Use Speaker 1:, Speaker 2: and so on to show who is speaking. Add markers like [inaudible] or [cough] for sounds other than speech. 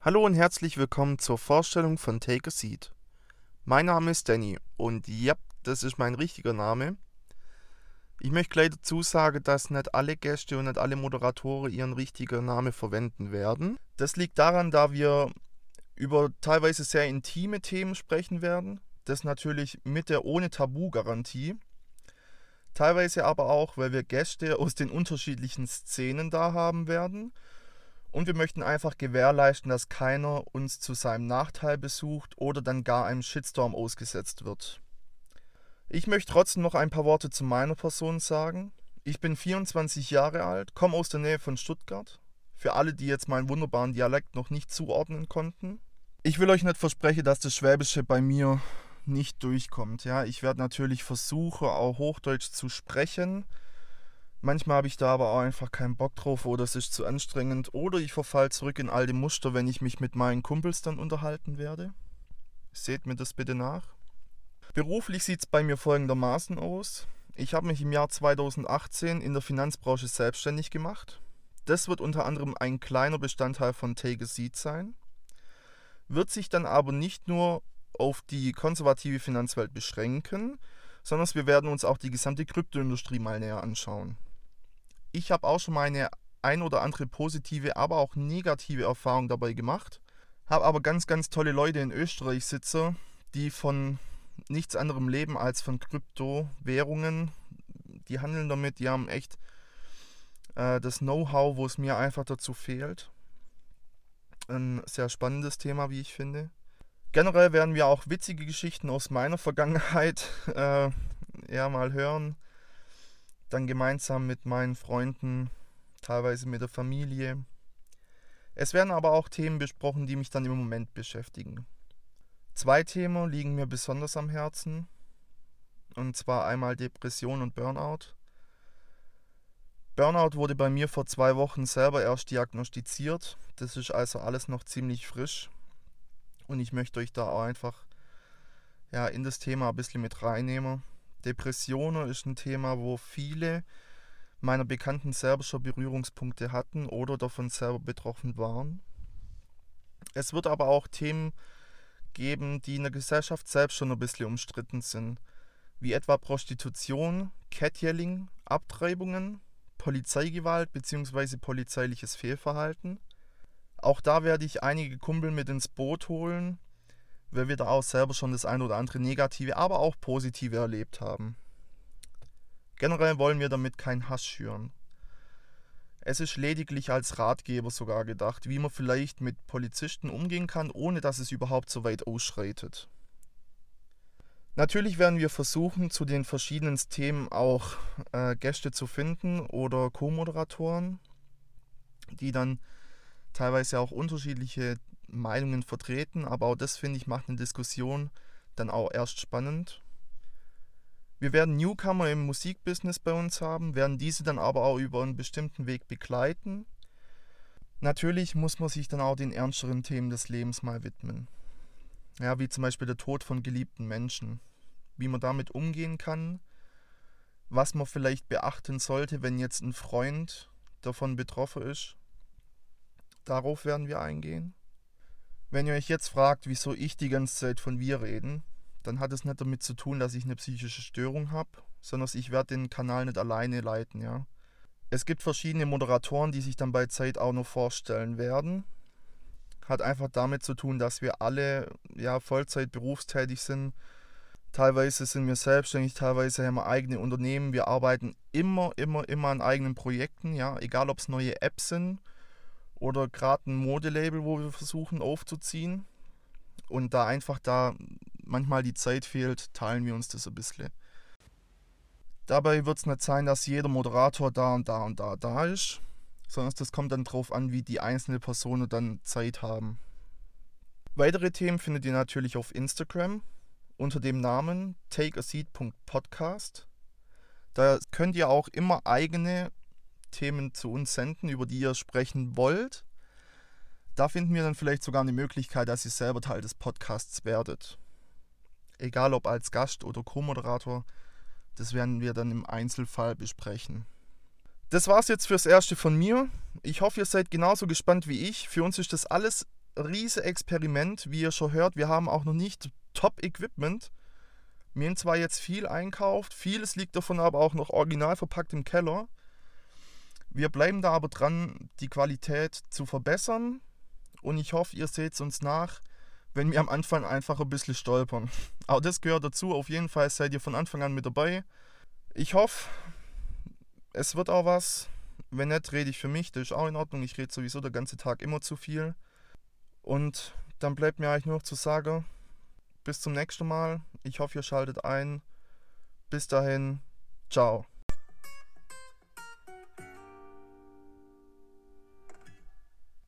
Speaker 1: Hallo und herzlich willkommen zur Vorstellung von Take a Seat. Mein Name ist Danny und ja, das ist mein richtiger Name. Ich möchte gleich dazu sagen, dass nicht alle Gäste und nicht alle Moderatoren ihren richtigen Namen verwenden werden. Das liegt daran, da wir über teilweise sehr intime Themen sprechen werden. Das natürlich mit der ohne Tabu-Garantie. Teilweise aber auch, weil wir Gäste aus den unterschiedlichen Szenen da haben werden. Und wir möchten einfach gewährleisten, dass keiner uns zu seinem Nachteil besucht oder dann gar einem Shitstorm ausgesetzt wird. Ich möchte trotzdem noch ein paar Worte zu meiner Person sagen. Ich bin 24 Jahre alt, komme aus der Nähe von Stuttgart. Für alle, die jetzt meinen wunderbaren Dialekt noch nicht zuordnen konnten. Ich will euch nicht versprechen, dass das Schwäbische bei mir nicht durchkommt. Ja, ich werde natürlich versuchen, auch Hochdeutsch zu sprechen. Manchmal habe ich da aber auch einfach keinen Bock drauf oder es ist zu anstrengend oder ich verfall zurück in alte Muster, wenn ich mich mit meinen Kumpels dann unterhalten werde. Seht mir das bitte nach. Beruflich sieht es bei mir folgendermaßen aus. Ich habe mich im Jahr 2018 in der Finanzbranche selbstständig gemacht. Das wird unter anderem ein kleiner Bestandteil von Take a Seat sein, wird sich dann aber nicht nur auf die konservative Finanzwelt beschränken, sondern wir werden uns auch die gesamte Kryptoindustrie mal näher anschauen. Ich habe auch schon meine ein oder andere positive, aber auch negative Erfahrung dabei gemacht. Habe aber ganz, ganz tolle Leute in Österreich sitzen, die von nichts anderem leben als von Kryptowährungen. Die handeln damit, die haben echt äh, das Know-how, wo es mir einfach dazu fehlt. Ein sehr spannendes Thema, wie ich finde. Generell werden wir auch witzige Geschichten aus meiner [laughs] Vergangenheit äh, ja, mal hören. Dann gemeinsam mit meinen Freunden, teilweise mit der Familie. Es werden aber auch Themen besprochen, die mich dann im Moment beschäftigen. Zwei Themen liegen mir besonders am Herzen. Und zwar einmal Depression und Burnout. Burnout wurde bei mir vor zwei Wochen selber erst diagnostiziert. Das ist also alles noch ziemlich frisch. Und ich möchte euch da auch einfach ja, in das Thema ein bisschen mit reinnehmen. Depressionen ist ein Thema, wo viele meiner Bekannten selber schon Berührungspunkte hatten oder davon selber betroffen waren. Es wird aber auch Themen geben, die in der Gesellschaft selbst schon ein bisschen umstritten sind, wie etwa Prostitution, Catjelling, Abtreibungen, Polizeigewalt bzw. polizeiliches Fehlverhalten. Auch da werde ich einige Kumpel mit ins Boot holen, weil wir da auch selber schon das ein oder andere negative, aber auch positive erlebt haben. Generell wollen wir damit keinen Hass schüren. Es ist lediglich als Ratgeber sogar gedacht, wie man vielleicht mit Polizisten umgehen kann, ohne dass es überhaupt so weit ausschreitet. Natürlich werden wir versuchen, zu den verschiedenen Themen auch äh, Gäste zu finden oder Co-Moderatoren, die dann teilweise auch unterschiedliche Meinungen vertreten, aber auch das finde ich macht eine Diskussion dann auch erst spannend. Wir werden Newcomer im Musikbusiness bei uns haben, werden diese dann aber auch über einen bestimmten Weg begleiten. Natürlich muss man sich dann auch den ernsteren Themen des Lebens mal widmen. Ja, wie zum Beispiel der Tod von geliebten Menschen. Wie man damit umgehen kann, was man vielleicht beachten sollte, wenn jetzt ein Freund davon betroffen ist Darauf werden wir eingehen. Wenn ihr euch jetzt fragt, wieso ich die ganze Zeit von wir reden, dann hat es nicht damit zu tun, dass ich eine psychische Störung habe, sondern ich werde den Kanal nicht alleine leiten, ja. Es gibt verschiedene Moderatoren, die sich dann bei Zeit auch noch vorstellen werden. Hat einfach damit zu tun, dass wir alle ja, Vollzeit berufstätig sind. Teilweise sind wir selbstständig, teilweise haben wir eigene Unternehmen. Wir arbeiten immer, immer, immer an eigenen Projekten, ja, egal ob es neue Apps sind oder gerade ein Modelabel, wo wir versuchen aufzuziehen. Und da einfach da manchmal die Zeit fehlt, teilen wir uns das ein bisschen. Dabei wird es nicht sein, dass jeder Moderator da und da und da da ist, sondern das kommt dann darauf an, wie die einzelnen Personen dann Zeit haben. Weitere Themen findet ihr natürlich auf Instagram unter dem Namen takeaseat.podcast. Da könnt ihr auch immer eigene Themen zu uns senden, über die ihr sprechen wollt. Da finden wir dann vielleicht sogar eine Möglichkeit, dass ihr selber Teil des Podcasts werdet. Egal ob als Gast oder Co-Moderator, das werden wir dann im Einzelfall besprechen. Das war's jetzt fürs Erste von mir. Ich hoffe, ihr seid genauso gespannt wie ich. Für uns ist das alles riese Experiment, wie ihr schon hört. Wir haben auch noch nicht Top-Equipment. Wir haben zwar jetzt viel einkauft, vieles liegt davon aber auch noch original verpackt im Keller. Wir bleiben da aber dran, die Qualität zu verbessern. Und ich hoffe, ihr seht es uns nach, wenn wir am Anfang einfach ein bisschen stolpern. [laughs] Aber das gehört dazu. Auf jeden Fall seid ihr von Anfang an mit dabei. Ich hoffe, es wird auch was. Wenn nicht, rede ich für mich. Das ist auch in Ordnung. Ich rede sowieso den ganzen Tag immer zu viel. Und dann bleibt mir eigentlich nur noch zu sagen, bis zum nächsten Mal. Ich hoffe, ihr schaltet ein. Bis dahin, ciao.